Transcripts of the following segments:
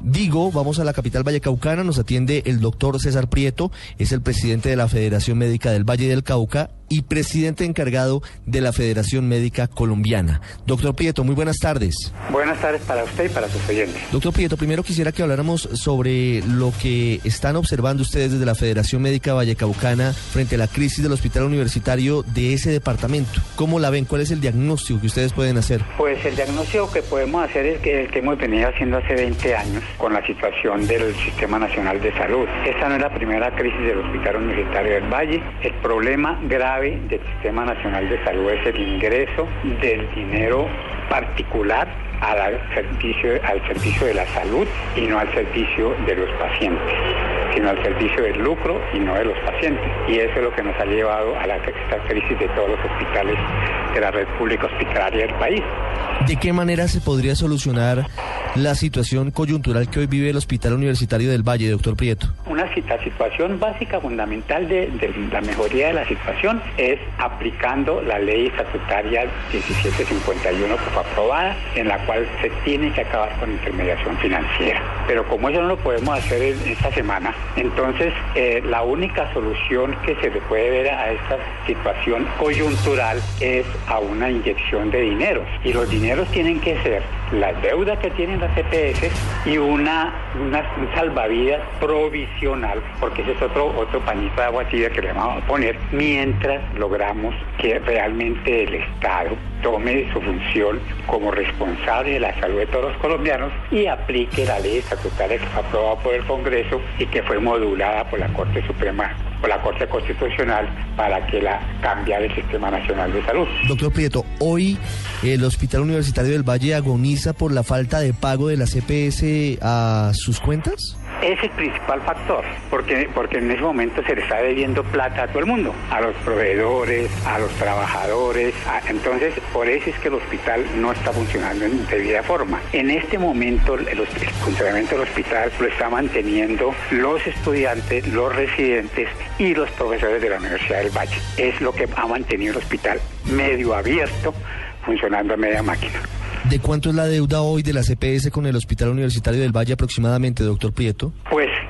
Digo, vamos a la capital vallecaucana, nos atiende el doctor César Prieto, es el presidente de la Federación Médica del Valle del Cauca y presidente encargado de la Federación Médica Colombiana. Doctor Prieto, muy buenas tardes. Buenas tardes para usted y para sus oyentes. Doctor Prieto, primero quisiera que habláramos sobre lo que están observando ustedes desde la Federación Médica Vallecaucana frente a la crisis del hospital universitario de ese departamento. ¿Cómo la ven? ¿Cuál es el diagnóstico que ustedes pueden hacer? Pues el diagnóstico que podemos hacer es que el que hemos venido haciendo hace 20 años con la situación del Sistema Nacional de Salud. Esta no es la primera crisis del Hospital Universitario del Valle. El problema grave del Sistema Nacional de Salud es el ingreso del dinero particular al servicio, al servicio de la salud y no al servicio de los pacientes, sino al servicio del lucro y no de los pacientes. Y eso es lo que nos ha llevado a la esta crisis de todos los hospitales de la red pública hospitalaria del país. ¿De qué manera se podría solucionar la situación coyuntural que hoy vive el Hospital Universitario del Valle, doctor Prieto? Una situación básica, fundamental de, de la mejoría de la situación es aplicando la ley estatutaria 1751 que fue aprobada, en la cual se tiene que acabar con intermediación financiera. Pero como eso no lo podemos hacer en esta semana, entonces eh, la única solución que se le puede ver a esta situación coyuntural es a una inyección de dinero. Y los dineros tienen que ser la deuda que tienen las EPS y una, una un salvavidas provisional, porque ese es otro, otro de agua que le vamos a poner, mientras logramos que realmente el Estado tome su función como responsable de la salud de todos los colombianos y aplique la ley estatutaria que fue aprobada por el Congreso y que fue modulada por la Corte Suprema por la Corte Constitucional para que la cambiara el Sistema Nacional de Salud. Doctor Prieto, hoy el Hospital Universitario del Valle agoniza por la falta de pago de la CPS a sus cuentas es el principal factor, porque, porque en ese momento se le está debiendo plata a todo el mundo, a los proveedores, a los trabajadores. entonces, por eso es que el hospital no está funcionando en debida forma. En este momento, el, funcionamiento del hospital lo está manteniendo los estudiantes, los residentes y los profesores de la Universidad del Valle. Es lo que ha mantenido el hospital medio abierto, funcionando a media máquina. ¿De cuánto es la deuda hoy de la CPS con el Hospital Universitario del Valle aproximadamente, doctor Prieto?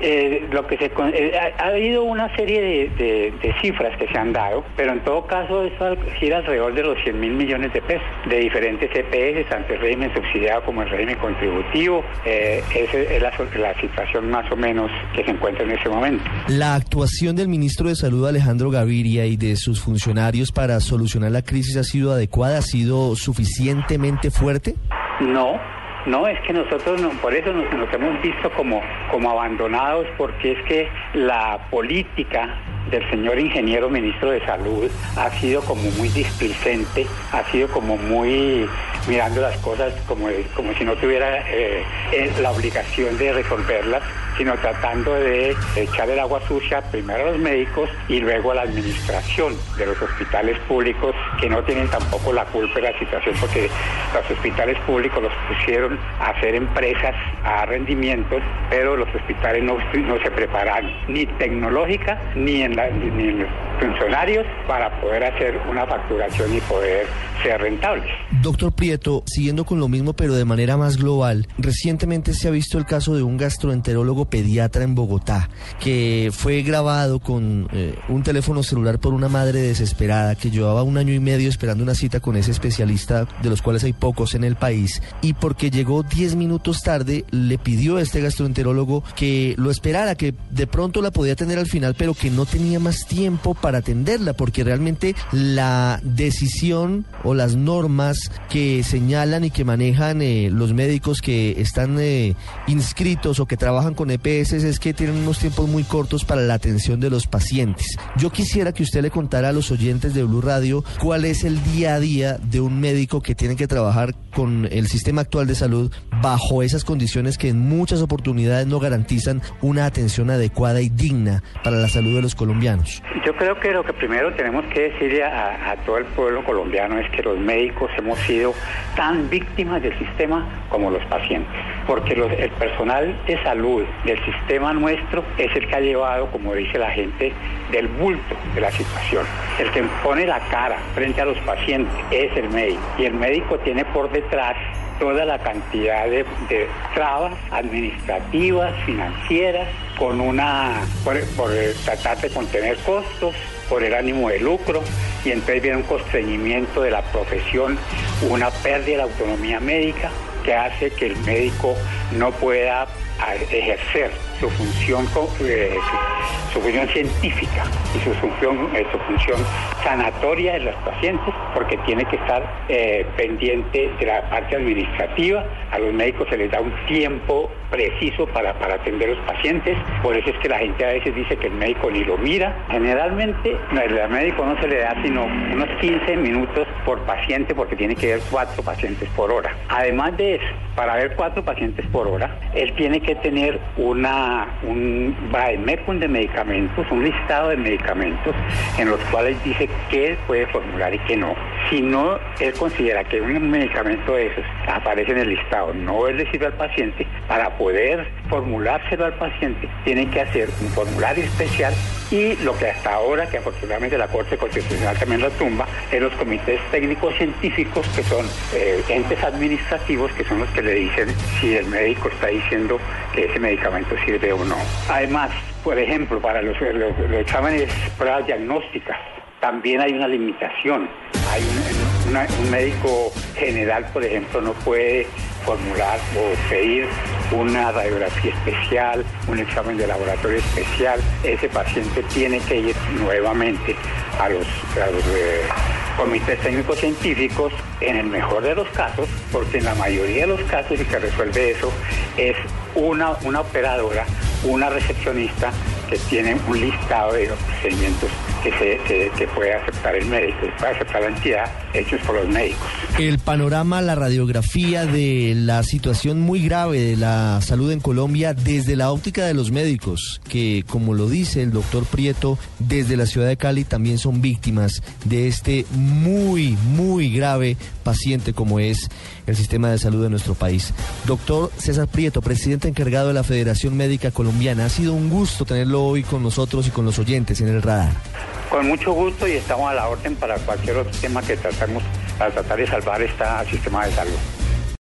Eh, lo que se eh, ha, habido una serie de, cifras que se han dado, pero en todo caso eso gira alrededor de los 100 mil millones de pesos de diferentes CPS, tanto el régimen subsidiado como el régimen contributivo. Eh, esa es la, la, situación más o menos que se encuentra en ese momento. La actuación del ministro de Salud Alejandro Gaviria y de sus funcionarios para solucionar la crisis ha sido adecuada, ha sido suficientemente fuerte. No, no, es que nosotros no, por eso nos, nos, hemos visto como, como abandonados, porque es que la política del señor ingeniero ministro de Salud ha sido como muy displicente, ha sido como muy mirando las cosas como, como si no tuviera eh, eh, la obligación de resolverlas, sino tratando de echar el agua sucia primero a los médicos y luego a la administración de los hospitales públicos que no tienen tampoco la culpa de la situación porque los hospitales públicos los pusieron a hacer empresas a rendimientos, pero los hospitales no, no se preparan ni tecnológica ni en, la, ni en los funcionarios para poder hacer una facturación y poder ser rentables. Doctor Prieto, siguiendo con lo mismo pero de manera más global, recientemente se ha visto el caso de un gastroenterólogo pediatra en Bogotá que fue grabado con eh, un teléfono celular por una madre desesperada que llevaba un año y medio esperando una cita con ese especialista de los cuales hay pocos en el país y porque llegó 10 minutos tarde le pidió a este gastroenterólogo que lo esperara, que de pronto la podía tener al final pero que no tenía tenía más tiempo para atenderla, porque realmente la decisión o las normas que señalan y que manejan eh, los médicos que están eh, inscritos o que trabajan con EPS es que tienen unos tiempos muy cortos para la atención de los pacientes. Yo quisiera que usted le contara a los oyentes de Blue Radio cuál es el día a día de un médico que tiene que trabajar con el sistema actual de salud bajo esas condiciones que en muchas oportunidades no garantizan una atención adecuada y digna para la salud de los colombianos. Yo creo que lo que primero tenemos que decirle a, todo el pueblo colombiano es que los médicos hemos sido tan víctimas del sistema como los pacientes, porque el personal de salud del sistema nuestro es el que ha llevado, como dice la gente, del bulto de la situación. El que pone la cara frente a los pacientes es el médico y el médico tiene por detrás toda la cantidad de, trabas administrativas, financieras, con una por, por tratar de contener costos, por el ánimo de lucro, y entonces viene un constreñimiento de la profesión, una pérdida de autonomía médica que hace que el médico no pueda a- ejercer su función, eh, su, función científica y su función, eh, su función sanatoria de los pacientes, porque tiene que estar eh, pendiente de la parte administrativa. A los médicos se les da un tiempo preciso para, para atender a los pacientes, por eso es que la gente a veces dice que el médico ni lo mira. Generalmente el médico no se le da sino unos 15 minutos por paciente porque tiene que ver cuatro pacientes por hora. Además de eso, para ver cuatro pacientes por hora, él tiene que tener una, un vademécum de medicamentos, un listado de medicamentos en los cuales dice qué puede formular y qué no. Si no, él considera que un medicamento de esos aparece en el listado, no le sirve al paciente, para poder formulárselo al paciente, tiene que hacer un formulario especial y lo que hasta ahora, que afortunadamente la Corte Constitucional también lo tumba, es los comités técnicos científicos, que son eh, entes administrativos, que son los que le dicen si el médico está diciendo que ese medicamento sirve o no. Además, por ejemplo, para los, los- los exámenes, pruebas diagnósticas, también hay una limitación. Un, médico general, por ejemplo, no puede formular o pedir una radiografía especial, un examen de laboratorio especial. Ese paciente tiene que ir nuevamente a los, a los, eh, comités técnicos científicos, en el mejor de los casos, porque en la mayoría de los casos el que resuelve eso es una, una operadora, una recepcionista que tiene un listado de procedimientos que puede aceptar el médico y puede aceptar la entidad hechos por los médicos. El panorama, la radiografía de la situación muy grave de la salud en Colombia desde la óptica de los médicos, que como lo dice el doctor Prieto, desde la ciudad de Cali también son víctimas de este muy, muy grave paciente como es el sistema de salud de nuestro país. Doctor César Prieto, presidente encargado de la Federación Médica Colombiana, ha sido un gusto tenerlo hoy con nosotros y con los oyentes en el radar. Con mucho gusto y estamos a la orden para cualquier otro tema que tratamos, para tratar de salvar este sistema de salud.